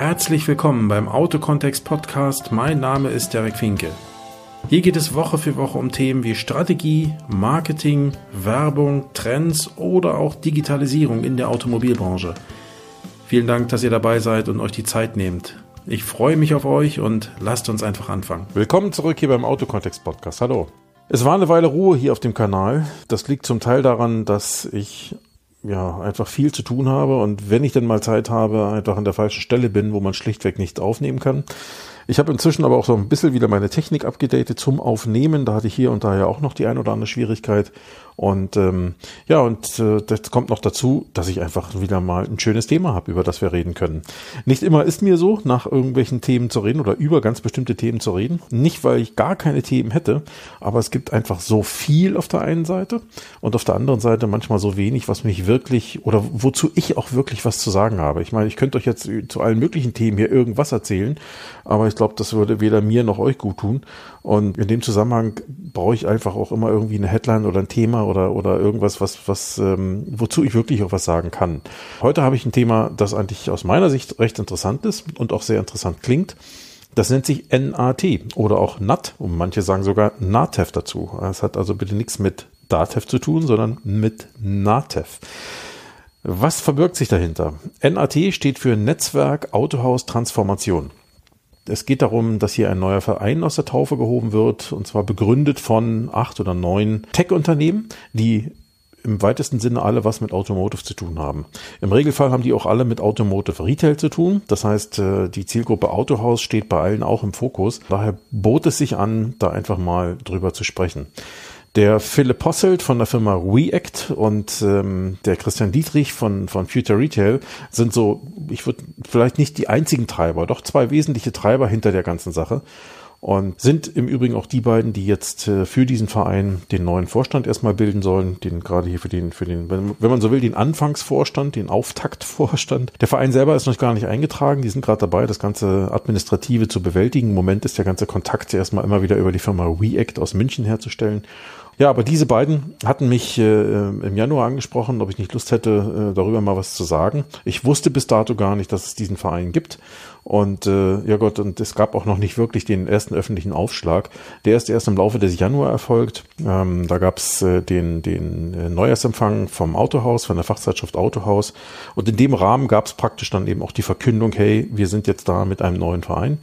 Herzlich willkommen beim Autokontext Podcast. Mein Name ist Derek Finke. Hier geht es Woche für Woche um Themen wie Strategie, Marketing, Werbung, Trends oder auch Digitalisierung in der Automobilbranche. Vielen Dank, dass ihr dabei seid und euch die Zeit nehmt. Ich freue mich auf euch und lasst uns einfach anfangen. Willkommen zurück hier beim Autokontext Podcast. Hallo. Es war eine Weile Ruhe hier auf dem Kanal. Das liegt zum Teil daran, dass ich ja einfach viel zu tun habe und wenn ich dann mal Zeit habe, einfach an der falschen Stelle bin, wo man schlichtweg nicht aufnehmen kann. Ich habe inzwischen aber auch so ein bisschen wieder meine Technik abgedatet zum Aufnehmen. Da hatte ich hier und da ja auch noch die ein oder andere Schwierigkeit. Und ähm, ja, und äh, das kommt noch dazu, dass ich einfach wieder mal ein schönes Thema habe, über das wir reden können. Nicht immer ist mir so, nach irgendwelchen Themen zu reden oder über ganz bestimmte Themen zu reden. Nicht, weil ich gar keine Themen hätte, aber es gibt einfach so viel auf der einen Seite und auf der anderen Seite manchmal so wenig, was mich wirklich oder wozu ich auch wirklich was zu sagen habe. Ich meine, ich könnte euch jetzt zu allen möglichen Themen hier irgendwas erzählen, aber ich glaube, das würde weder mir noch euch gut tun. Und in dem Zusammenhang brauche ich einfach auch immer irgendwie eine Headline oder ein Thema oder, oder irgendwas, was, was, ähm, wozu ich wirklich auch was sagen kann. Heute habe ich ein Thema, das eigentlich aus meiner Sicht recht interessant ist und auch sehr interessant klingt. Das nennt sich NAT oder auch NAT und manche sagen sogar NATEV dazu. Es hat also bitte nichts mit DATEV zu tun, sondern mit NATEV. Was verbirgt sich dahinter? NAT steht für Netzwerk Autohaus Transformation. Es geht darum, dass hier ein neuer Verein aus der Taufe gehoben wird, und zwar begründet von acht oder neun Tech-Unternehmen, die im weitesten Sinne alle was mit Automotive zu tun haben. Im Regelfall haben die auch alle mit Automotive Retail zu tun. Das heißt, äh, die Zielgruppe Autohaus steht bei allen auch im Fokus. Daher bot es sich an, da einfach mal drüber zu sprechen. Der Philipp Posselt von der Firma React und ähm, der Christian Dietrich von, von Future Retail sind so, ich würde vielleicht nicht die einzigen Treiber, doch zwei wesentliche Treiber hinter der ganzen Sache und sind im Übrigen auch die beiden, die jetzt äh, für diesen Verein den neuen Vorstand erstmal bilden sollen, den gerade hier für den, für den, wenn man so will, den Anfangsvorstand, den Auftaktvorstand. Der Verein selber ist noch gar nicht eingetragen, die sind gerade dabei, das ganze Administrative zu bewältigen. Im Moment ist der ganze Kontakt erstmal immer wieder über die Firma React aus München herzustellen. Ja, aber diese beiden hatten mich äh, im Januar angesprochen, ob ich nicht Lust hätte, äh, darüber mal was zu sagen. Ich wusste bis dato gar nicht, dass es diesen Verein gibt. Und äh, ja Gott, und es gab auch noch nicht wirklich den ersten öffentlichen Aufschlag. Der ist erst im Laufe des Januar erfolgt. Ähm, da gab es äh, den, den äh, Neujahrsempfang vom Autohaus, von der Fachzeitschrift Autohaus. Und in dem Rahmen gab es praktisch dann eben auch die Verkündung, hey, wir sind jetzt da mit einem neuen Verein.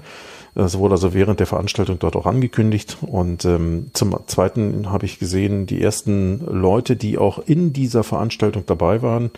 Das wurde also während der Veranstaltung dort auch angekündigt. Und ähm, zum Zweiten habe ich gesehen, die ersten Leute, die auch in dieser Veranstaltung dabei waren,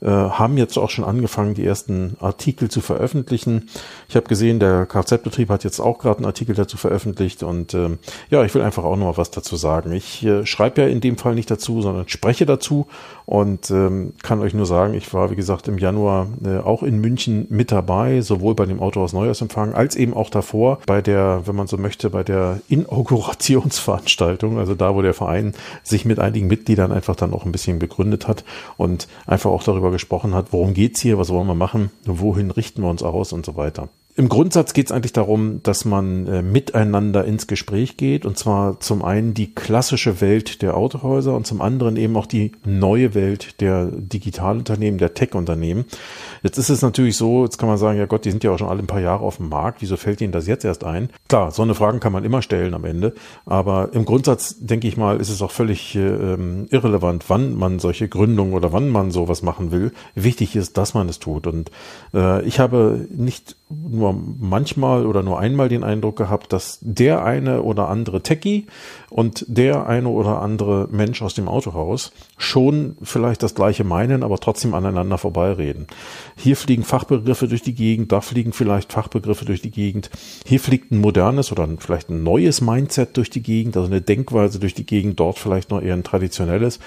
äh, haben jetzt auch schon angefangen, die ersten Artikel zu veröffentlichen. Ich habe gesehen, der Kfz-Betrieb hat jetzt auch gerade einen Artikel dazu veröffentlicht und ähm, ja, ich will einfach auch noch mal was dazu sagen. Ich äh, schreibe ja in dem Fall nicht dazu, sondern spreche dazu und ähm, kann euch nur sagen, ich war, wie gesagt, im Januar äh, auch in München mit dabei, sowohl bei dem Autohaus Neujahrsempfang als eben auch davor bei der, wenn man so möchte, bei der Inaugurationsveranstaltung, also da, wo der Verein sich mit einigen Mitgliedern einfach dann auch ein bisschen begründet hat und einfach auch darüber gesprochen hat, worum geht's hier, was wollen wir machen, wohin richten wir uns aus und so weiter. Im Grundsatz geht es eigentlich darum, dass man äh, miteinander ins Gespräch geht und zwar zum einen die klassische Welt der Autohäuser und zum anderen eben auch die neue Welt der Digitalunternehmen, der Tech-Unternehmen. Jetzt ist es natürlich so, jetzt kann man sagen, ja Gott, die sind ja auch schon alle ein paar Jahre auf dem Markt, wieso fällt Ihnen das jetzt erst ein? Klar, so eine Fragen kann man immer stellen am Ende, aber im Grundsatz denke ich mal, ist es auch völlig äh, irrelevant, wann man solche Gründungen oder wann man sowas machen will. Wichtig ist, dass man es tut und äh, ich habe nicht nur manchmal oder nur einmal den Eindruck gehabt, dass der eine oder andere Techie und der eine oder andere Mensch aus dem Autohaus schon vielleicht das gleiche meinen, aber trotzdem aneinander vorbeireden. Hier fliegen Fachbegriffe durch die Gegend, da fliegen vielleicht Fachbegriffe durch die Gegend. Hier fliegt ein modernes oder vielleicht ein neues Mindset durch die Gegend, also eine Denkweise durch die Gegend, dort vielleicht noch eher ein traditionelles.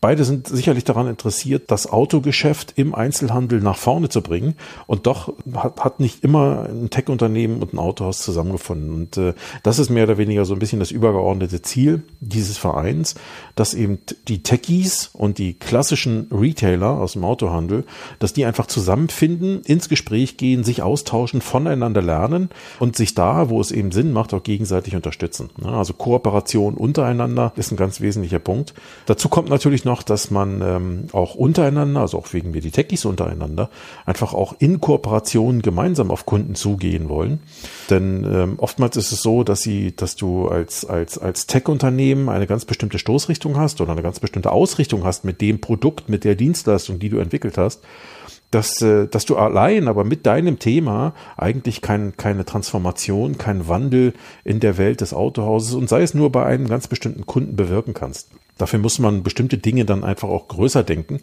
Beide sind sicherlich daran interessiert, das Autogeschäft im Einzelhandel nach vorne zu bringen. Und doch hat, hat nicht immer ein Tech-Unternehmen und ein Autohaus zusammengefunden. Und äh, das ist mehr oder weniger so ein bisschen das übergeordnete Ziel dieses Vereins, dass eben die Techies und die klassischen Retailer aus dem Autohandel, dass die einfach zusammenfinden, ins Gespräch gehen, sich austauschen, voneinander lernen und sich da, wo es eben Sinn macht, auch gegenseitig unterstützen. Also Kooperation untereinander ist ein ganz wesentlicher Punkt. Dazu kommt natürlich noch, dass man ähm, auch untereinander, also auch wegen wir die Techies untereinander, einfach auch in Kooperation gemeinsam auf Kunden zugehen wollen. Denn ähm, oftmals ist es so, dass sie, dass du als, als, als Tech-Unternehmen eine ganz bestimmte Stoßrichtung hast oder eine ganz bestimmte Ausrichtung hast mit dem Produkt, mit der Dienstleistung, die du entwickelt hast dass, äh, dass du allein, aber mit deinem Thema eigentlich kein, keine Transformation, kein Wandel in der Welt des Autohauses und sei es nur bei einem ganz bestimmten Kunden bewirken kannst. Dafür muss man bestimmte Dinge dann einfach auch größer denken.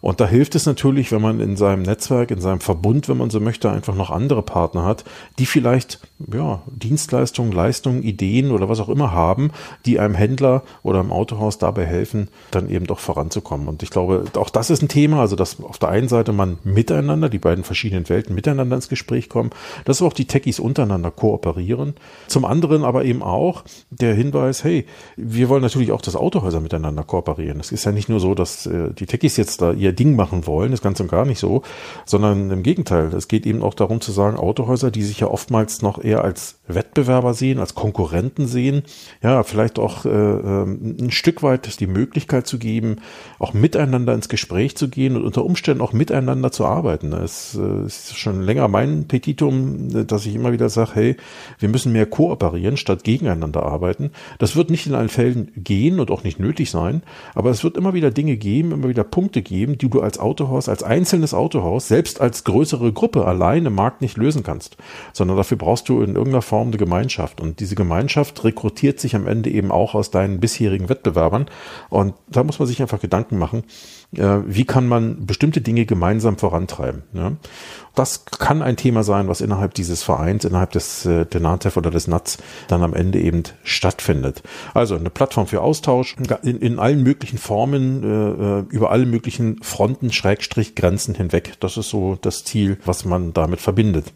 Und da hilft es natürlich, wenn man in seinem Netzwerk, in seinem Verbund, wenn man so möchte, einfach noch andere Partner hat, die vielleicht ja, Dienstleistungen, Leistungen, Ideen oder was auch immer haben, die einem Händler oder einem Autohaus dabei helfen, dann eben doch voranzukommen. Und ich glaube, auch das ist ein Thema, also dass auf der einen Seite man miteinander, die beiden verschiedenen Welten miteinander ins Gespräch kommen, dass auch die Techies untereinander kooperieren. Zum anderen aber eben auch der Hinweis, hey, wir wollen natürlich auch, dass Autohäuser miteinander kooperieren. Es ist ja nicht nur so, dass äh, die Techies jetzt da ihr ihr Ding machen wollen, ist ganz und gar nicht so, sondern im Gegenteil. Es geht eben auch darum zu sagen, Autohäuser, die sich ja oftmals noch eher als Wettbewerber sehen, als Konkurrenten sehen, ja, vielleicht auch äh, ähm, ein Stück weit die Möglichkeit zu geben, auch miteinander ins Gespräch zu gehen und unter Umständen auch miteinander zu arbeiten. Es äh, ist schon länger mein Petitum, dass ich immer wieder sage, hey, wir müssen mehr kooperieren, statt gegeneinander arbeiten. Das wird nicht in allen Fällen gehen und auch nicht nötig sein, aber es wird immer wieder Dinge geben, immer wieder Punkte geben, die du als Autohaus, als einzelnes Autohaus, selbst als größere Gruppe alleine im Markt nicht lösen kannst, sondern dafür brauchst du in irgendeiner Form eine Gemeinschaft. Und diese Gemeinschaft rekrutiert sich am Ende eben auch aus deinen bisherigen Wettbewerbern. Und da muss man sich einfach Gedanken machen, wie kann man bestimmte Dinge gemeinsam vorantreiben. Ja? Das kann ein Thema sein, was innerhalb dieses Vereins, innerhalb des äh, der NATEV oder des NATS dann am Ende eben stattfindet. Also eine Plattform für Austausch in, in allen möglichen Formen, äh, äh, über alle möglichen Fronten, Schrägstrich, Grenzen hinweg. Das ist so das Ziel, was man damit verbindet.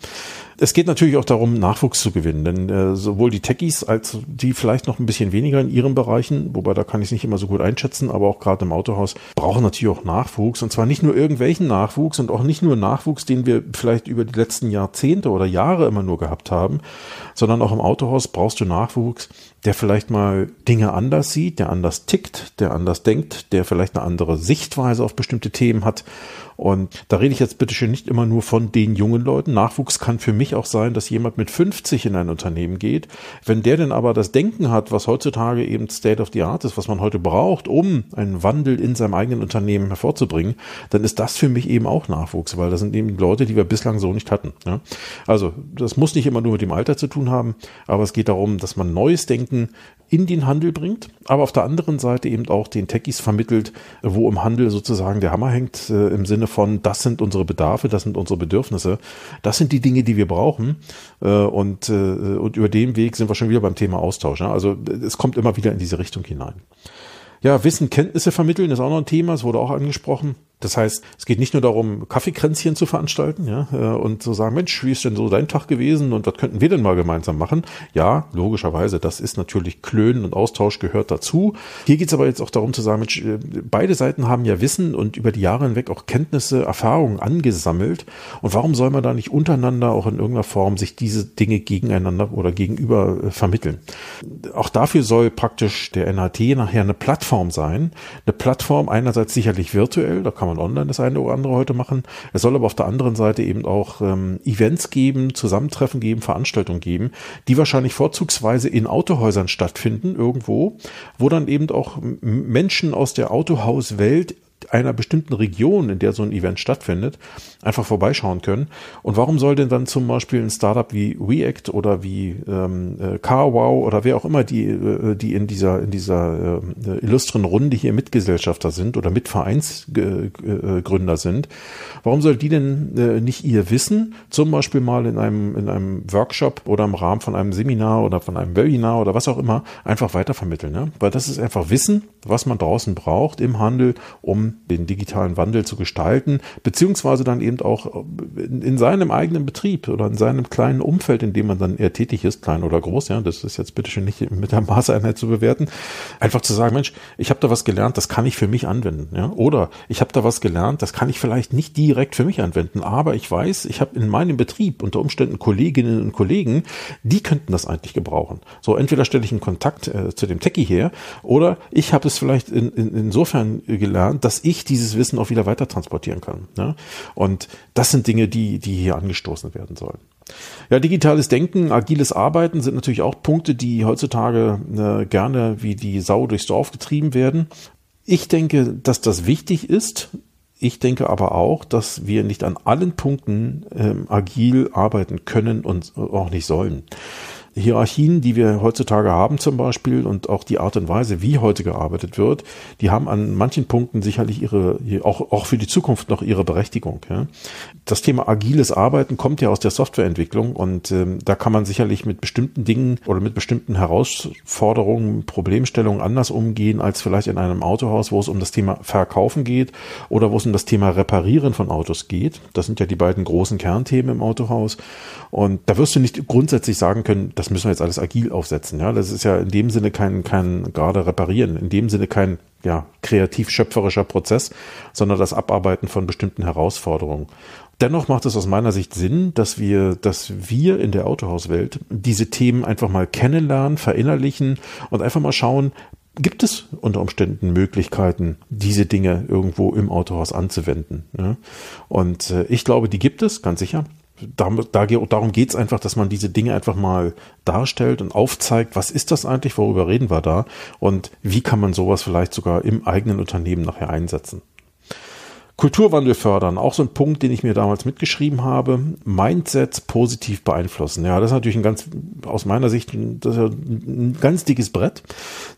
Es geht natürlich auch darum, Nachwuchs zu gewinnen, denn äh, sowohl die Techies als die vielleicht noch ein bisschen weniger in ihren Bereichen, wobei da kann ich es nicht immer so gut einschätzen, aber auch gerade im Autohaus brauchen natürlich auch Nachwuchs und zwar nicht nur irgendwelchen Nachwuchs und auch nicht nur Nachwuchs, den wir vielleicht über die letzten Jahrzehnte oder Jahre immer nur gehabt haben, sondern auch im Autohaus brauchst du Nachwuchs, der vielleicht mal Dinge anders sieht, der anders tickt, der anders denkt, der vielleicht eine andere Sichtweise auf bestimmte Themen hat und da rede ich jetzt bitte schön nicht immer nur von den jungen Leuten. Nachwuchs kann für mich auch sein, dass jemand mit 50 in ein Unternehmen geht. Wenn der denn aber das Denken hat, was heutzutage eben State of the Art ist, was man heute braucht, um einen Wandel in seinem eigenen Unternehmen hervorzubringen, dann ist das für mich eben auch Nachwuchs, weil das sind eben Leute, die wir bislang so nicht hatten. Ja? Also das muss nicht immer nur mit dem Alter zu tun haben, aber es geht darum, dass man neues Denken in den Handel bringt, aber auf der anderen Seite eben auch den Techies vermittelt, wo im Handel sozusagen der Hammer hängt, äh, im Sinne von, das sind unsere Bedarfe, das sind unsere Bedürfnisse, das sind die Dinge, die wir brauchen. Äh, und, äh, und über den Weg sind wir schon wieder beim Thema Austausch. Ne? Also es kommt immer wieder in diese Richtung hinein. Ja, Wissen, Kenntnisse vermitteln ist auch noch ein Thema, es wurde auch angesprochen. Das heißt, es geht nicht nur darum, Kaffeekränzchen zu veranstalten, ja, äh, und zu sagen, Mensch, wie ist denn so dein Tag gewesen und was könnten wir denn mal gemeinsam machen? Ja, logischerweise, das ist natürlich Klönen und Austausch gehört dazu. Hier geht es aber jetzt auch darum zu sagen, Mensch, äh, beide Seiten haben ja Wissen und über die Jahre hinweg auch Kenntnisse, Erfahrungen angesammelt. Und warum soll man da nicht untereinander auch in irgendeiner Form sich diese Dinge gegeneinander oder gegenüber äh, vermitteln? Auch dafür soll praktisch der NHT nachher eine Plattform sein. Eine Plattform einerseits sicherlich virtuell, da kann man man online das eine oder andere heute machen. Es soll aber auf der anderen Seite eben auch ähm, Events geben, Zusammentreffen geben, Veranstaltungen geben, die wahrscheinlich vorzugsweise in Autohäusern stattfinden, irgendwo, wo dann eben auch Menschen aus der Autohauswelt einer bestimmten Region, in der so ein Event stattfindet, einfach vorbeischauen können. Und warum soll denn dann zum Beispiel ein Startup wie React oder wie ähm, äh, CarWow oder wer auch immer die, äh, die in dieser in dieser äh, illustren Runde hier Mitgesellschafter sind oder Mitvereinsgründer sind, warum soll die denn äh, nicht ihr Wissen zum Beispiel mal in einem in einem Workshop oder im Rahmen von einem Seminar oder von einem Webinar oder was auch immer einfach weitervermitteln? Ne? Weil das ist einfach Wissen, was man draußen braucht im Handel, um den digitalen Wandel zu gestalten, beziehungsweise dann eben auch in, in seinem eigenen Betrieb oder in seinem kleinen Umfeld, in dem man dann eher tätig ist, klein oder groß, ja, das ist jetzt bitte schön nicht mit der Maßeinheit zu bewerten, einfach zu sagen, Mensch, ich habe da was gelernt, das kann ich für mich anwenden, ja, oder ich habe da was gelernt, das kann ich vielleicht nicht direkt für mich anwenden, aber ich weiß, ich habe in meinem Betrieb unter Umständen Kolleginnen und Kollegen, die könnten das eigentlich gebrauchen. So, entweder stelle ich einen Kontakt äh, zu dem Techie her oder ich habe es vielleicht in, in, insofern gelernt, dass ich dieses Wissen auch wieder weiter transportieren kann. Ne? Und das sind Dinge, die, die hier angestoßen werden sollen. Ja, digitales Denken, agiles Arbeiten sind natürlich auch Punkte, die heutzutage äh, gerne wie die Sau durchs Dorf getrieben werden. Ich denke, dass das wichtig ist. Ich denke aber auch, dass wir nicht an allen Punkten ähm, agil arbeiten können und auch nicht sollen. Hierarchien, die wir heutzutage haben zum Beispiel und auch die Art und Weise, wie heute gearbeitet wird, die haben an manchen Punkten sicherlich ihre, auch, auch für die Zukunft noch ihre Berechtigung. Ja. Das Thema agiles Arbeiten kommt ja aus der Softwareentwicklung und ähm, da kann man sicherlich mit bestimmten Dingen oder mit bestimmten Herausforderungen, Problemstellungen anders umgehen als vielleicht in einem Autohaus, wo es um das Thema Verkaufen geht oder wo es um das Thema Reparieren von Autos geht. Das sind ja die beiden großen Kernthemen im Autohaus. Und da wirst du nicht grundsätzlich sagen können, das müssen wir jetzt alles agil aufsetzen. Ja, das ist ja in dem Sinne kein, kein gerade reparieren, in dem Sinne kein ja, kreativ schöpferischer Prozess, sondern das Abarbeiten von bestimmten Herausforderungen. Dennoch macht es aus meiner Sicht Sinn, dass wir, dass wir in der Autohauswelt diese Themen einfach mal kennenlernen, verinnerlichen und einfach mal schauen, gibt es unter Umständen Möglichkeiten, diese Dinge irgendwo im Autohaus anzuwenden. Ne? Und äh, ich glaube, die gibt es, ganz sicher darum, geht es einfach, dass man diese Dinge einfach mal darstellt und aufzeigt, was ist das eigentlich, worüber reden wir da und wie kann man sowas vielleicht sogar im eigenen Unternehmen nachher einsetzen. Kulturwandel fördern, auch so ein Punkt, den ich mir damals mitgeschrieben habe. Mindsets positiv beeinflussen. Ja, das ist natürlich ein ganz, aus meiner Sicht, ein, ein ganz dickes Brett,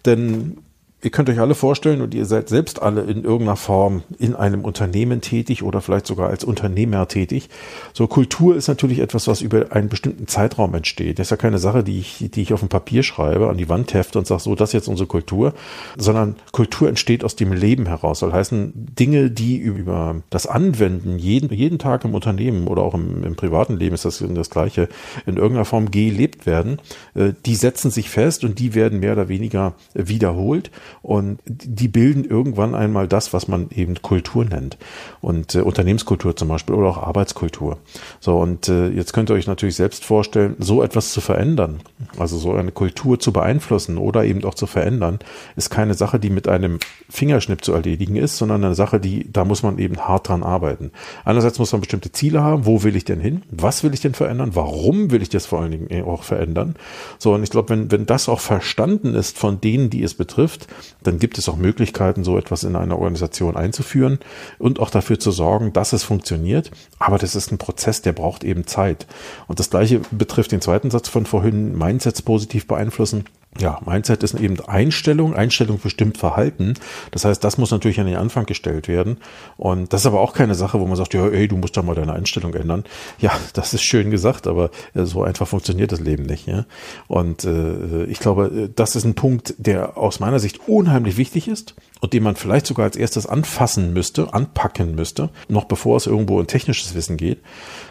denn ihr könnt euch alle vorstellen und ihr seid selbst alle in irgendeiner Form in einem Unternehmen tätig oder vielleicht sogar als Unternehmer tätig. So Kultur ist natürlich etwas, was über einen bestimmten Zeitraum entsteht. Das ist ja keine Sache, die ich, die ich auf dem Papier schreibe, an die Wand hefte und sage, so, das ist jetzt unsere Kultur, sondern Kultur entsteht aus dem Leben heraus. Soll heißen, Dinge, die über das Anwenden jeden, jeden Tag im Unternehmen oder auch im, im privaten Leben ist das das Gleiche, in irgendeiner Form gelebt werden, äh, die setzen sich fest und die werden mehr oder weniger wiederholt und die bilden irgendwann einmal das, was man eben Kultur nennt. Und äh, Unternehmenskultur zum Beispiel oder auch Arbeitskultur. So, und äh, jetzt könnt ihr euch natürlich selbst vorstellen, so etwas zu verändern, also so eine Kultur zu beeinflussen oder eben auch zu verändern, ist keine Sache, die mit einem Fingerschnipp zu erledigen ist, sondern eine Sache, die, da muss man eben hart dran arbeiten. Einerseits muss man bestimmte Ziele haben, wo will ich denn hin? Was will ich denn verändern? Warum will ich das vor allen Dingen auch verändern? So, und ich glaube, wenn, wenn das auch verstanden ist von denen, die es betrifft, dann gibt es auch Möglichkeiten, so etwas in einer Organisation einzuführen und auch dafür zu sorgen, dass es funktioniert. Aber das ist ein Prozess, der braucht eben Zeit. Und das Gleiche betrifft den zweiten Satz von vorhin, Mindsets positiv beeinflussen. Ja, Mindset ist eben Einstellung. Einstellung bestimmt Verhalten. Das heißt, das muss natürlich an den Anfang gestellt werden. Und das ist aber auch keine Sache, wo man sagt, ja, ey, du musst da mal deine Einstellung ändern. Ja, das ist schön gesagt, aber äh, so einfach funktioniert das Leben nicht. Ja? Und äh, ich glaube, äh, das ist ein Punkt, der aus meiner Sicht unheimlich wichtig ist und den man vielleicht sogar als erstes anfassen müsste, anpacken müsste, noch bevor es irgendwo in technisches Wissen geht.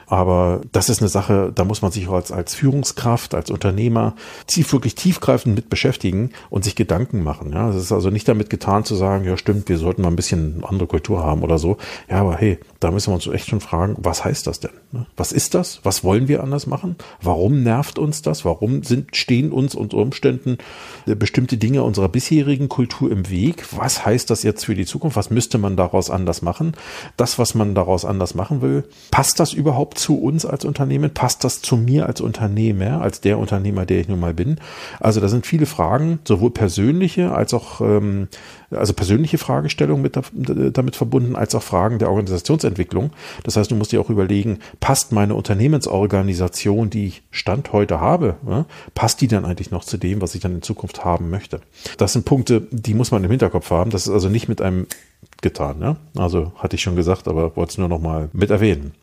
Aber das ist eine Sache, da muss man sich als, als Führungskraft, als Unternehmer tief, wirklich tiefgreifend mit beschäftigen und sich Gedanken machen. Ja, es ist also nicht damit getan zu sagen, ja stimmt, wir sollten mal ein bisschen andere Kultur haben oder so. Ja, aber hey, da müssen wir uns echt schon fragen, was heißt das denn? Ne? Was ist das? Was wollen wir anders machen? Warum nervt uns das? Warum sind, stehen uns unter Umständen äh, bestimmte Dinge unserer bisherigen Kultur im Weg? Was heißt das jetzt für die Zukunft? Was müsste man daraus anders machen? Das, was man daraus anders machen will, passt das überhaupt zu uns als Unternehmen? Passt das zu mir als Unternehmer, als der Unternehmer, der ich nun mal bin? Also da sind viele Fragen, sowohl persönliche als auch ähm, also persönliche Fragestellungen mit damit verbunden, als auch Fragen der Organisationsentwicklung. Das heißt, du musst dir auch überlegen, passt meine Unternehmensorganisation, die ich Stand heute habe, ja, passt die dann eigentlich noch zu dem, was ich dann in Zukunft haben möchte? Das sind Punkte, die muss man im Hinterkopf haben. Das ist also nicht mit einem getan. Ja? Also hatte ich schon gesagt, aber wollte es nur noch mal mit erwähnen.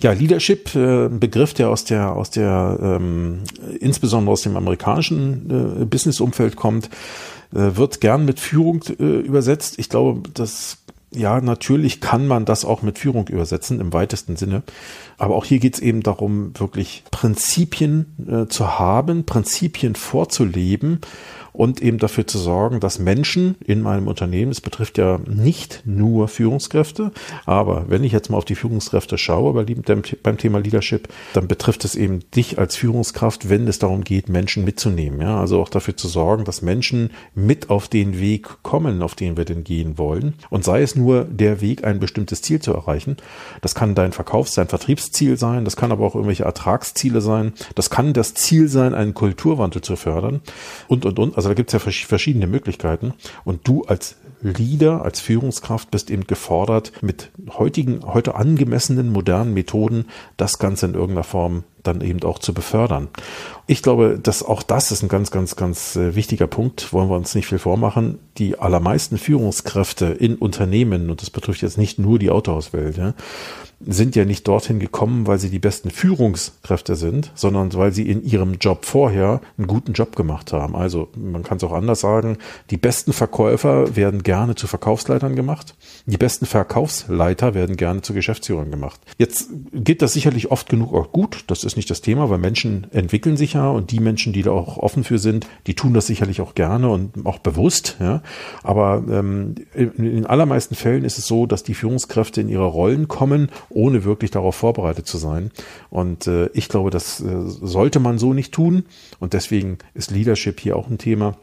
Ja, Leadership, äh, ein Begriff, der aus der, aus der, ähm, insbesondere aus dem amerikanischen äh, Businessumfeld kommt, äh, wird gern mit Führung äh, übersetzt. Ich glaube, das ja, natürlich kann man das auch mit Führung übersetzen im weitesten Sinne. Aber auch hier geht es eben darum, wirklich Prinzipien äh, zu haben, Prinzipien vorzuleben und eben dafür zu sorgen, dass Menschen in meinem Unternehmen, es betrifft ja nicht nur Führungskräfte, aber wenn ich jetzt mal auf die Führungskräfte schaue beim Thema Leadership, dann betrifft es eben dich als Führungskraft, wenn es darum geht, Menschen mitzunehmen. Ja, also auch dafür zu sorgen, dass Menschen mit auf den Weg kommen, auf den wir denn gehen wollen. Und sei es nur der Weg, ein bestimmtes Ziel zu erreichen. Das kann dein Verkaufs-, dein Vertriebsziel sein. Das kann aber auch irgendwelche Ertragsziele sein. Das kann das Ziel sein, einen Kulturwandel zu fördern und, und, und. Also also da gibt es ja verschiedene Möglichkeiten. Und du als Leader, als Führungskraft bist eben gefordert, mit heutigen, heute angemessenen modernen Methoden das Ganze in irgendeiner Form dann eben auch zu befördern. Ich glaube, dass auch das ist ein ganz, ganz, ganz äh, wichtiger Punkt. Wollen wir uns nicht viel vormachen. Die allermeisten Führungskräfte in Unternehmen, und das betrifft jetzt nicht nur die Autohauswelt, ja, sind ja nicht dorthin gekommen, weil sie die besten Führungskräfte sind, sondern weil sie in ihrem Job vorher einen guten Job gemacht haben. Also man kann es auch anders sagen, die besten Verkäufer werden gerne zu Verkaufsleitern gemacht, die besten Verkaufsleiter werden gerne zu Geschäftsführern gemacht. Jetzt geht das sicherlich oft genug auch gut, das ist nicht das Thema, weil Menschen entwickeln sich ja und die Menschen, die da auch offen für sind, die tun das sicherlich auch gerne und auch bewusst. Ja. Aber ähm, in allermeisten Fällen ist es so, dass die Führungskräfte in ihre Rollen kommen ohne wirklich darauf vorbereitet zu sein. Und äh, ich glaube, das äh, sollte man so nicht tun. Und deswegen ist Leadership hier auch ein Thema.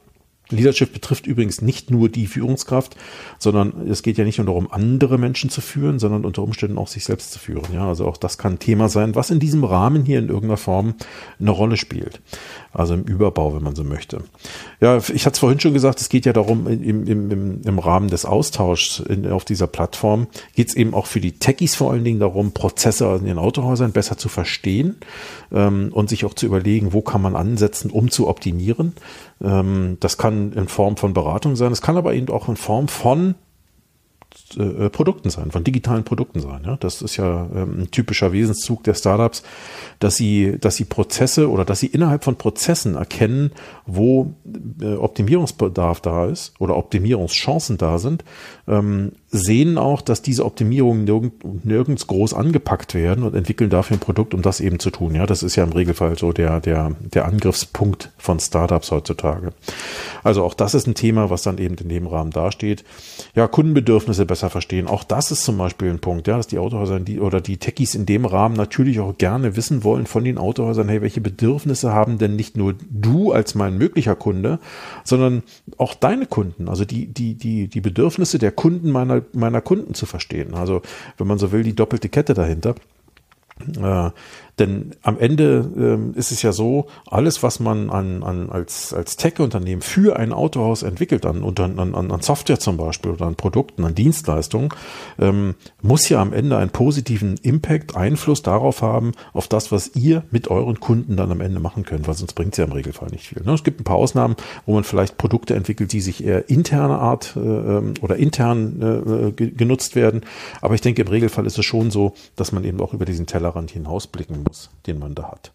Leadership betrifft übrigens nicht nur die Führungskraft, sondern es geht ja nicht nur darum, andere Menschen zu führen, sondern unter Umständen auch sich selbst zu führen. Ja, also auch das kann Thema sein, was in diesem Rahmen hier in irgendeiner Form eine Rolle spielt. Also im Überbau, wenn man so möchte. Ja, ich hatte es vorhin schon gesagt, es geht ja darum, im, im, im Rahmen des Austauschs in, auf dieser Plattform geht es eben auch für die Techies vor allen Dingen darum, Prozesse in den Autohäusern besser zu verstehen ähm, und sich auch zu überlegen, wo kann man ansetzen, um zu optimieren. Ähm, das kann in Form von Beratung sein, es kann aber eben auch in Form von äh, Produkten sein, von digitalen Produkten sein. Ja? Das ist ja ähm, ein typischer Wesenszug der Startups, dass sie, dass sie Prozesse oder dass sie innerhalb von Prozessen erkennen, wo äh, Optimierungsbedarf da ist oder Optimierungschancen da sind, ähm, sehen auch, dass diese Optimierungen nirgend, nirgends groß angepackt werden und entwickeln dafür ein Produkt, um das eben zu tun. Ja, das ist ja im Regelfall so der, der, der Angriffspunkt von Startups heutzutage. Also auch das ist ein Thema, was dann eben in dem Rahmen dasteht. Ja, Kundenbedürfnisse besser verstehen. Auch das ist zum Beispiel ein Punkt, ja, dass die Autohäuser die, oder die Techies in dem Rahmen natürlich auch gerne wissen wollen von den Autohäusern, hey, welche Bedürfnisse haben denn nicht nur du als mein möglicher Kunde, sondern auch deine Kunden, also die, die, die, die Bedürfnisse der Kunden meiner, meiner Kunden zu verstehen. Also, wenn man so will, die doppelte Kette dahinter. Äh, denn am Ende ähm, ist es ja so, alles, was man an, an, als, als Tech-Unternehmen für ein Autohaus entwickelt, an, an, an, an Software zum Beispiel oder an Produkten, an Dienstleistungen, ähm, muss ja am Ende einen positiven Impact, Einfluss darauf haben, auf das, was ihr mit euren Kunden dann am Ende machen könnt, weil sonst bringt es ja im Regelfall nicht viel. Ne? Es gibt ein paar Ausnahmen, wo man vielleicht Produkte entwickelt, die sich eher interne Art äh, ähm, oder intern äh, genutzt werden. Aber ich denke, im Regelfall ist es schon so, dass man eben auch über diesen Tellerrand hinausblicken muss. Rhythmus, den man da hat.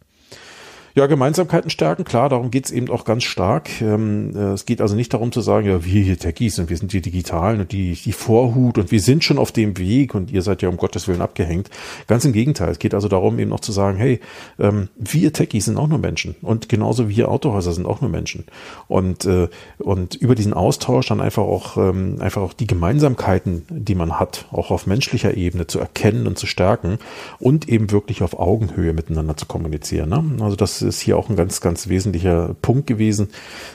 Ja, Gemeinsamkeiten stärken, klar, darum geht's eben auch ganz stark. Ähm, äh, es geht also nicht darum zu sagen, ja, wir hier Techies und wir sind die Digitalen und die, die Vorhut und wir sind schon auf dem Weg und ihr seid ja um Gottes Willen abgehängt. Ganz im Gegenteil, es geht also darum, eben noch zu sagen, hey, ähm, wir Techies sind auch nur Menschen und genauso wir Autohäuser sind auch nur Menschen. Und, äh, und über diesen Austausch dann einfach auch, ähm, einfach auch die Gemeinsamkeiten, die man hat, auch auf menschlicher Ebene zu erkennen und zu stärken und eben wirklich auf Augenhöhe miteinander zu kommunizieren. Ne? Also das ist hier auch ein ganz, ganz wesentlicher Punkt gewesen,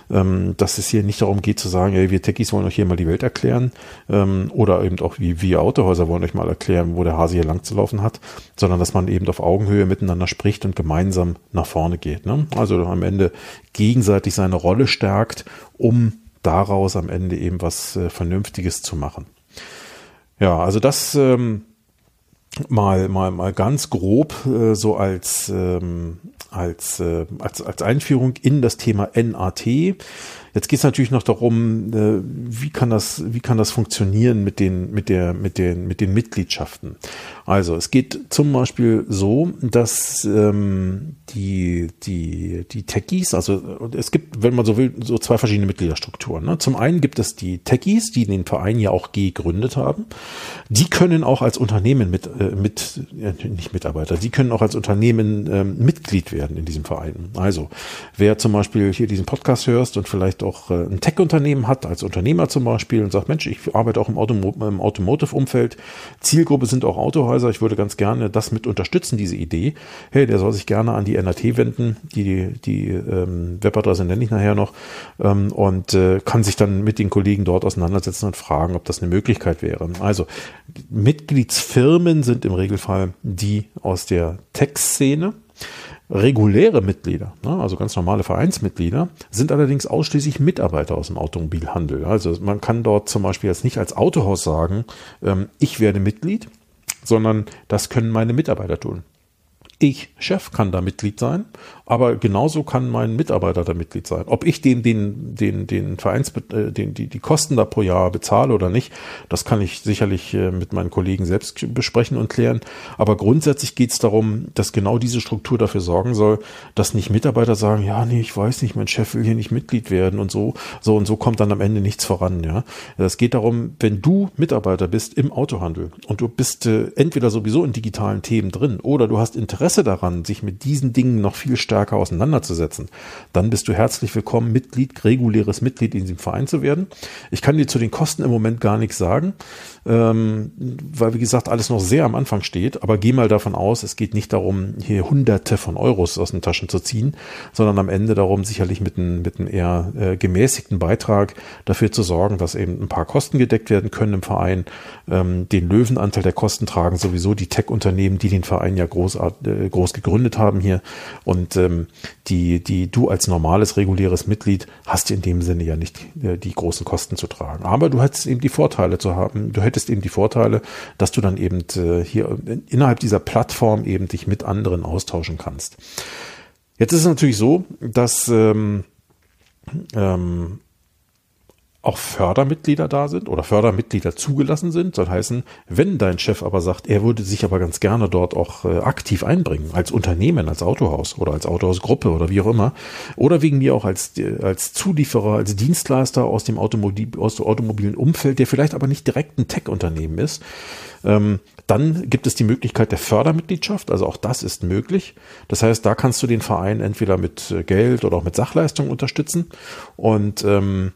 ähm, dass es hier nicht darum geht zu sagen, hey, wir Techies wollen euch hier mal die Welt erklären ähm, oder eben auch wie wir Autohäuser wollen euch mal erklären, wo der Hase hier lang zu laufen hat, sondern dass man eben auf Augenhöhe miteinander spricht und gemeinsam nach vorne geht. Ne? Also am Ende gegenseitig seine Rolle stärkt, um daraus am Ende eben was äh, Vernünftiges zu machen. Ja, also das ähm, mal mal mal ganz grob äh, so als ähm, als, äh, als als Einführung in das Thema NAT. Jetzt geht es natürlich noch darum, äh, wie kann das, wie kann das funktionieren mit den, mit der, mit den, mit den Mitgliedschaften. Also es geht zum Beispiel so, dass ähm, die, die, die Techies, also es gibt, wenn man so will, so zwei verschiedene Mitgliederstrukturen. Ne? Zum einen gibt es die Techies, die den Verein ja auch gegründet haben. Die können auch als Unternehmen mit, äh, mit äh, nicht Mitarbeiter, die können auch als Unternehmen äh, Mitglied werden in diesem Verein. Also wer zum Beispiel hier diesen Podcast hörst und vielleicht auch äh, ein Tech-Unternehmen hat, als Unternehmer zum Beispiel und sagt, Mensch, ich arbeite auch im, Autom im Automotive-Umfeld, Zielgruppe sind auch Autohäuser, ich würde ganz gerne das mit unterstützen, diese Idee. Hey, der soll sich gerne an die NAT wenden, die, die ähm, Webadresse nenne ich nachher noch, ähm, und äh, kann sich dann mit den Kollegen dort auseinandersetzen und fragen, ob das eine Möglichkeit wäre. Also Mitgliedsfirmen sind im Regelfall die aus der Tech-Szene. Reguläre Mitglieder, ne, also ganz normale Vereinsmitglieder, sind allerdings ausschließlich Mitarbeiter aus dem Automobilhandel. Also man kann dort zum Beispiel jetzt nicht als Autohaus sagen, ähm, ich werde Mitglied, sondern das können meine Mitarbeiter tun. Ich, Chef, kann da Mitglied sein, aber genauso kann mein Mitarbeiter da Mitglied sein. Ob ich dem den, den, den Vereins, äh, den, die, die Kosten da pro Jahr bezahle oder nicht, das kann ich sicherlich äh, mit meinen Kollegen selbst besprechen und klären. Aber grundsätzlich geht es darum, dass genau diese Struktur dafür sorgen soll, dass nicht Mitarbeiter sagen, ja, nee, ich weiß nicht, mein Chef will hier nicht Mitglied werden und so, so und so kommt dann am Ende nichts voran, ja. Es geht darum, wenn du Mitarbeiter bist im Autohandel und du bist äh, entweder sowieso in digitalen Themen drin oder du hast Interesse Interesse daran, sich mit diesen Dingen noch viel stärker auseinanderzusetzen, dann bist du herzlich willkommen, Mitglied, reguläres Mitglied in diesem Verein zu werden. Ich kann dir zu den Kosten im Moment gar nichts sagen, ähm, weil wie gesagt alles noch sehr am Anfang steht. Aber geh mal davon aus, es geht nicht darum, hier Hunderte von Euros aus den Taschen zu ziehen, sondern am Ende darum, sicherlich mit einem, mit einem eher äh, gemäßigten Beitrag dafür zu sorgen, dass eben ein paar Kosten gedeckt werden können im Verein. Ähm, den Löwenanteil der Kosten tragen sowieso die Tech-Unternehmen, die den Verein ja großartig äh, groß gegründet haben hier. Und ähm, die, die du als normales, reguläres Mitglied hast in dem Sinne ja nicht äh, die großen Kosten zu tragen. Aber du hättest eben die Vorteile zu haben. Du hättest eben die Vorteile, dass du dann eben äh, hier innerhalb dieser Plattform eben dich mit anderen austauschen kannst. Jetzt ist es natürlich so, dass ähm, ähm, auch Fördermitglieder da sind oder Fördermitglieder zugelassen sind. Soll heißen, wenn dein Chef aber sagt, er würde sich aber ganz gerne dort auch äh, aktiv einbringen, als Unternehmen, als Autohaus oder als Autohausgruppe oder wie auch immer, oder wegen mir auch als, äh, als Zulieferer, als Dienstleister aus dem Automobil, aus dem automobilen Umfeld, der vielleicht aber nicht direkt ein Tech-Unternehmen ist, ähm, dann gibt es die Möglichkeit der Fördermitgliedschaft, also auch das ist möglich. Das heißt, da kannst du den Verein entweder mit äh, Geld oder auch mit Sachleistung unterstützen und ähm,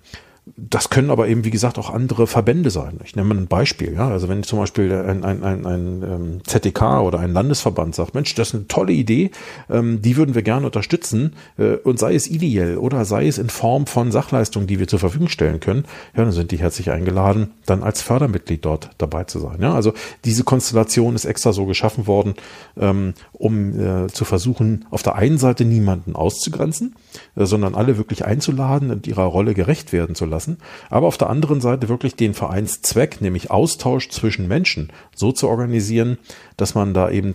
das können aber eben, wie gesagt, auch andere Verbände sein. Ich nehme mal ein Beispiel. Ja? Also wenn zum Beispiel ein, ein, ein, ein ähm, ZDK oder ein Landesverband sagt, Mensch, das ist eine tolle Idee, ähm, die würden wir gerne unterstützen äh, und sei es ideell oder sei es in Form von Sachleistungen, die wir zur Verfügung stellen können, ja, dann sind die herzlich eingeladen, dann als Fördermitglied dort dabei zu sein. Ja? Also diese Konstellation ist extra so geschaffen worden, ähm, um äh, zu versuchen, auf der einen Seite niemanden auszugrenzen, sondern alle wirklich einzuladen und ihrer Rolle gerecht werden zu lassen aber auf der anderen Seite wirklich den Vereinszweck, nämlich Austausch zwischen Menschen, so zu organisieren, dass man da eben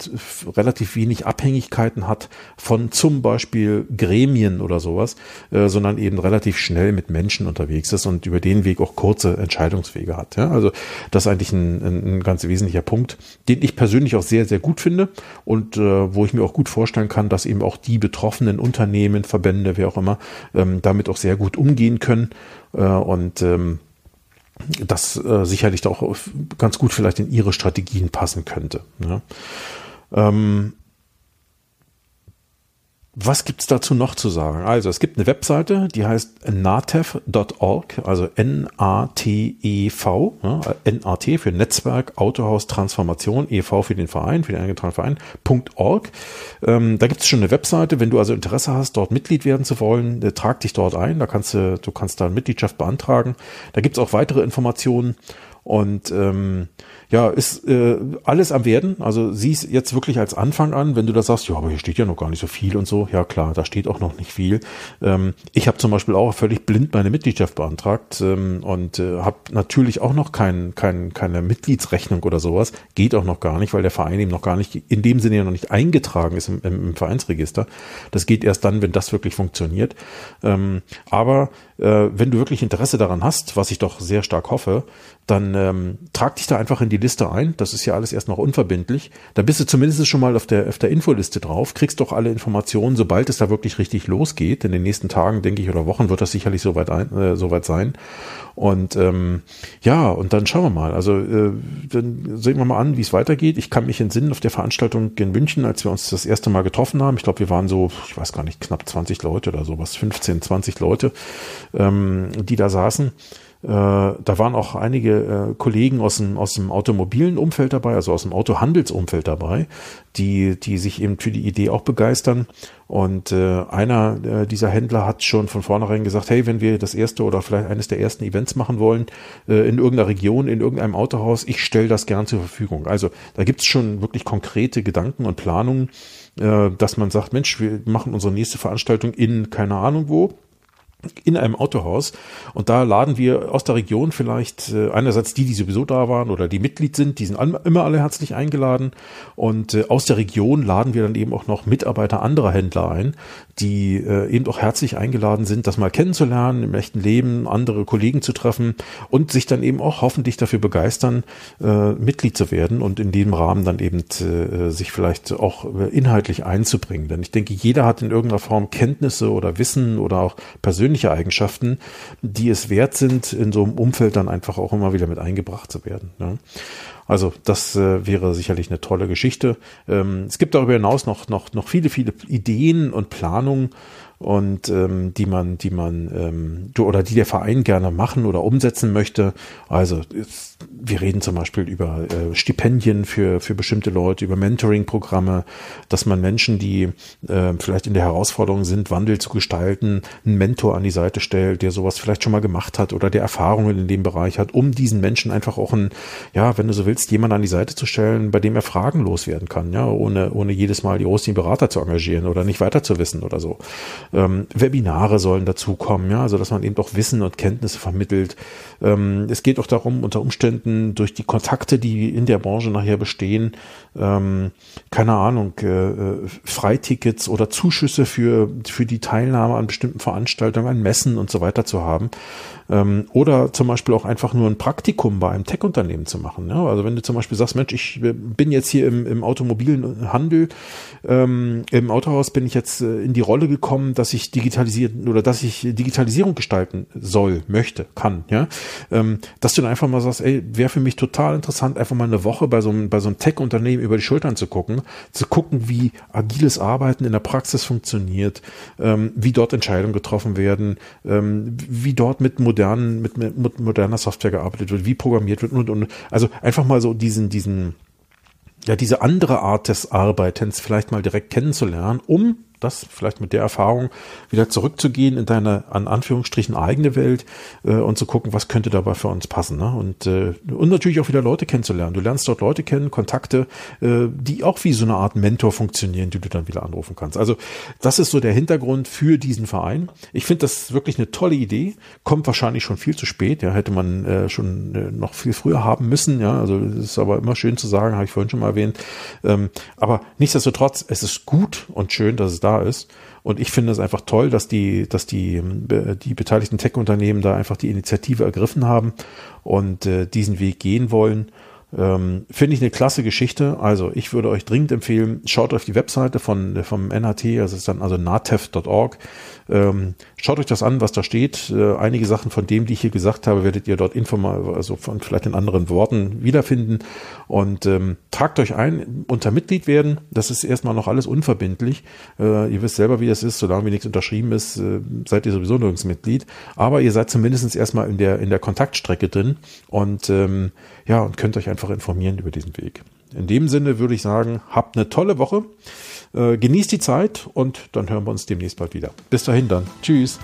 relativ wenig Abhängigkeiten hat von zum Beispiel Gremien oder sowas, äh, sondern eben relativ schnell mit Menschen unterwegs ist und über den Weg auch kurze Entscheidungswege hat. Also das ist eigentlich ein, ein, ganz wesentlicher Punkt, den ich persönlich auch sehr, sehr gut finde und äh, wo ich mir auch gut vorstellen kann, dass eben auch die betroffenen Unternehmen, Verbände, wer auch immer, ähm, damit auch sehr gut umgehen können äh, und ähm, das äh, sicherlich auch ganz gut vielleicht in ihre Strategien passen könnte. Ja. Ähm, was gibt's dazu noch zu sagen? Also es gibt eine Webseite, die heißt natev.org, also N-A-T-E-V, N-A-T für Netzwerk, Autohaus, Transformation, E-V für den Verein, für den eingetragenen Verein, .org. Ähm, da gibt's schon eine Webseite, wenn du also Interesse hast, dort Mitglied werden zu wollen, äh, trag dich dort ein, da kannst du, du kannst da Mitgliedschaft beantragen. Da gibt's auch weitere Informationen und ähm, ja, ist äh, alles am werden. Also sieh es jetzt wirklich als Anfang an, wenn du da sagst, ja, aber hier steht ja noch gar nicht so viel und so. Ja klar, da steht auch noch nicht viel. Ähm, ich habe zum Beispiel auch völlig blind meine Mitgliedschaft beantragt ähm, und äh, habe natürlich auch noch kein, kein, keine Mitgliedsrechnung oder sowas. Geht auch noch gar nicht, weil der Verein eben noch gar nicht in dem Sinne ja noch nicht eingetragen ist im, im, im Vereinsregister. Das geht erst dann, wenn das wirklich funktioniert. Ähm, aber wenn du wirklich Interesse daran hast, was ich doch sehr stark hoffe, dann ähm, trag dich da einfach in die Liste ein. Das ist ja alles erst noch unverbindlich. Da bist du zumindest schon mal auf der, auf der Infoliste drauf, kriegst doch alle Informationen, sobald es da wirklich richtig losgeht. In den nächsten Tagen, denke ich, oder Wochen wird das sicherlich soweit, äh, soweit sein. Und ähm, ja, und dann schauen wir mal. Also äh, dann sehen wir mal an, wie es weitergeht. Ich kann mich entsinnen auf der Veranstaltung in München, als wir uns das erste Mal getroffen haben. Ich glaube, wir waren so, ich weiß gar nicht, knapp 20 Leute oder sowas, 15, 20 Leute, ähm, die da saßen. Äh, da waren auch einige äh, Kollegen aus dem, aus dem automobilen Umfeld dabei, also aus dem Autohandelsumfeld dabei, die, die sich eben für die Idee auch begeistern. Und äh, einer äh, dieser Händler hat schon von vornherein gesagt, hey, wenn wir das erste oder vielleicht eines der ersten Events machen wollen, äh, in irgendeiner Region, in irgendeinem Autohaus, ich stelle das gern zur Verfügung. Also da gibt's schon wirklich konkrete Gedanken und Planungen, äh, dass man sagt, Mensch, wir machen unsere nächste Veranstaltung in keine Ahnung wo in einem Autohaus und da laden wir aus der Region vielleicht äh, einerseits die, die sowieso da waren oder die Mitglied sind, die sind immer alle herzlich eingeladen und äh, aus der Region laden wir dann eben auch noch Mitarbeiter anderer Händler ein, die äh, eben auch herzlich eingeladen sind, das mal kennenzulernen, im echten Leben andere Kollegen zu treffen und sich dann eben auch hoffentlich dafür begeistern, äh, Mitglied zu werden und in dem Rahmen dann eben äh, sich vielleicht auch inhaltlich einzubringen. Denn ich denke, jeder hat in irgendeiner Form Kenntnisse oder Wissen oder auch persönliche Eigenschaften, die es wert sind, in so einem Umfeld dann einfach auch immer wieder mit eingebracht zu werden. Ne? Also das äh, wäre sicherlich eine tolle Geschichte. Ähm, es gibt darüber hinaus noch, noch, noch viele, viele Ideen und Planungen und ähm, die man, die man ähm, oder die der Verein gerne machen oder umsetzen möchte. Also wir reden zum Beispiel über äh, Stipendien für für bestimmte Leute, über Mentoring-Programme, dass man Menschen, die äh, vielleicht in der Herausforderung sind, Wandel zu gestalten, einen Mentor an die Seite stellt, der sowas vielleicht schon mal gemacht hat oder der Erfahrungen in dem Bereich hat, um diesen Menschen einfach auch ein, ja, wenn du so willst, jemand an die Seite zu stellen, bei dem er Fragen loswerden kann, ja, ohne ohne jedes Mal die großen Berater zu engagieren oder nicht weiter zu wissen oder so. Ähm, Webinare sollen dazukommen, ja, also dass man eben doch Wissen und Kenntnisse vermittelt. Ähm, es geht auch darum, unter Umständen durch die Kontakte, die in der Branche nachher bestehen, ähm, keine Ahnung, äh, äh Freitickets oder Zuschüsse für, für die Teilnahme an bestimmten Veranstaltungen, an Messen und so weiter zu haben. Ähm, oder zum Beispiel auch einfach nur ein Praktikum bei einem Tech-Unternehmen zu machen. Ja? Also wenn du zum Beispiel sagst, Mensch, ich bin jetzt hier im, im automobilen Handel, ähm, im Autohaus bin ich jetzt äh, in die Rolle gekommen, dass ich digitalisieren oder dass ich Digitalisierung gestalten soll, möchte, kann, ja, ähm, dass du dann einfach mal sagst, ey, wäre für mich total interessant, einfach mal eine Woche bei so einem, so einem Tech-Unternehmen über die Schultern zu gucken, zu gucken, wie agiles Arbeiten in der Praxis funktioniert, ähm, wie dort Entscheidungen getroffen werden, ähm, wie dort mit modernen, mit, mit moderner Software gearbeitet wird, wie programmiert wird und, und, also einfach mal so diesen, diesen, ja, diese andere Art des Arbeitens vielleicht mal direkt kennenzulernen, um das vielleicht mit der Erfahrung wieder zurückzugehen in deine, an Anführungsstrichen, eigene Welt äh, und zu gucken, was könnte dabei für uns passen. Ne? Und, äh, und natürlich auch wieder Leute kennenzulernen. Du lernst dort Leute kennen, Kontakte, äh, die auch wie so eine Art Mentor funktionieren, die du dann wieder anrufen kannst. Also das ist so der Hintergrund für diesen Verein. Ich finde das wirklich eine tolle Idee. Kommt wahrscheinlich schon viel zu spät. Ja, hätte man äh, schon äh, noch viel früher haben müssen. Ja, also es ist aber immer schön zu sagen, habe ich vorhin schon mal erwähnt. Ähm, aber nichtsdestotrotz, es ist gut und schön, dass es da ist. Und ich finde es einfach toll, dass die, dass die, die beteiligten Tech-Unternehmen da einfach die Initiative ergriffen haben und äh, diesen Weg gehen wollen. Ähm, Finde ich eine klasse Geschichte. Also ich würde euch dringend empfehlen, schaut auf die Webseite von vom NHT, also ist dann also natev.org. Ähm, schaut euch das an, was da steht. Äh, einige Sachen von dem, die ich hier gesagt habe, werdet ihr dort informal, also von vielleicht in anderen Worten wiederfinden. Und ähm, tragt euch ein, unter Mitglied werden. Das ist erstmal noch alles unverbindlich. Äh, ihr wisst selber, wie das ist. Solange wie nichts unterschrieben ist, äh, seid ihr sowieso nirgends Mitglied. Aber ihr seid zumindest erstmal in der, in der Kontaktstrecke drin und ähm, ja, und könnt euch einfach informieren über diesen Weg. In dem Sinne würde ich sagen, habt eine tolle Woche. Äh, genießt die Zeit und dann hören wir uns demnächst bald wieder. Bis dahin dann. Tschüss.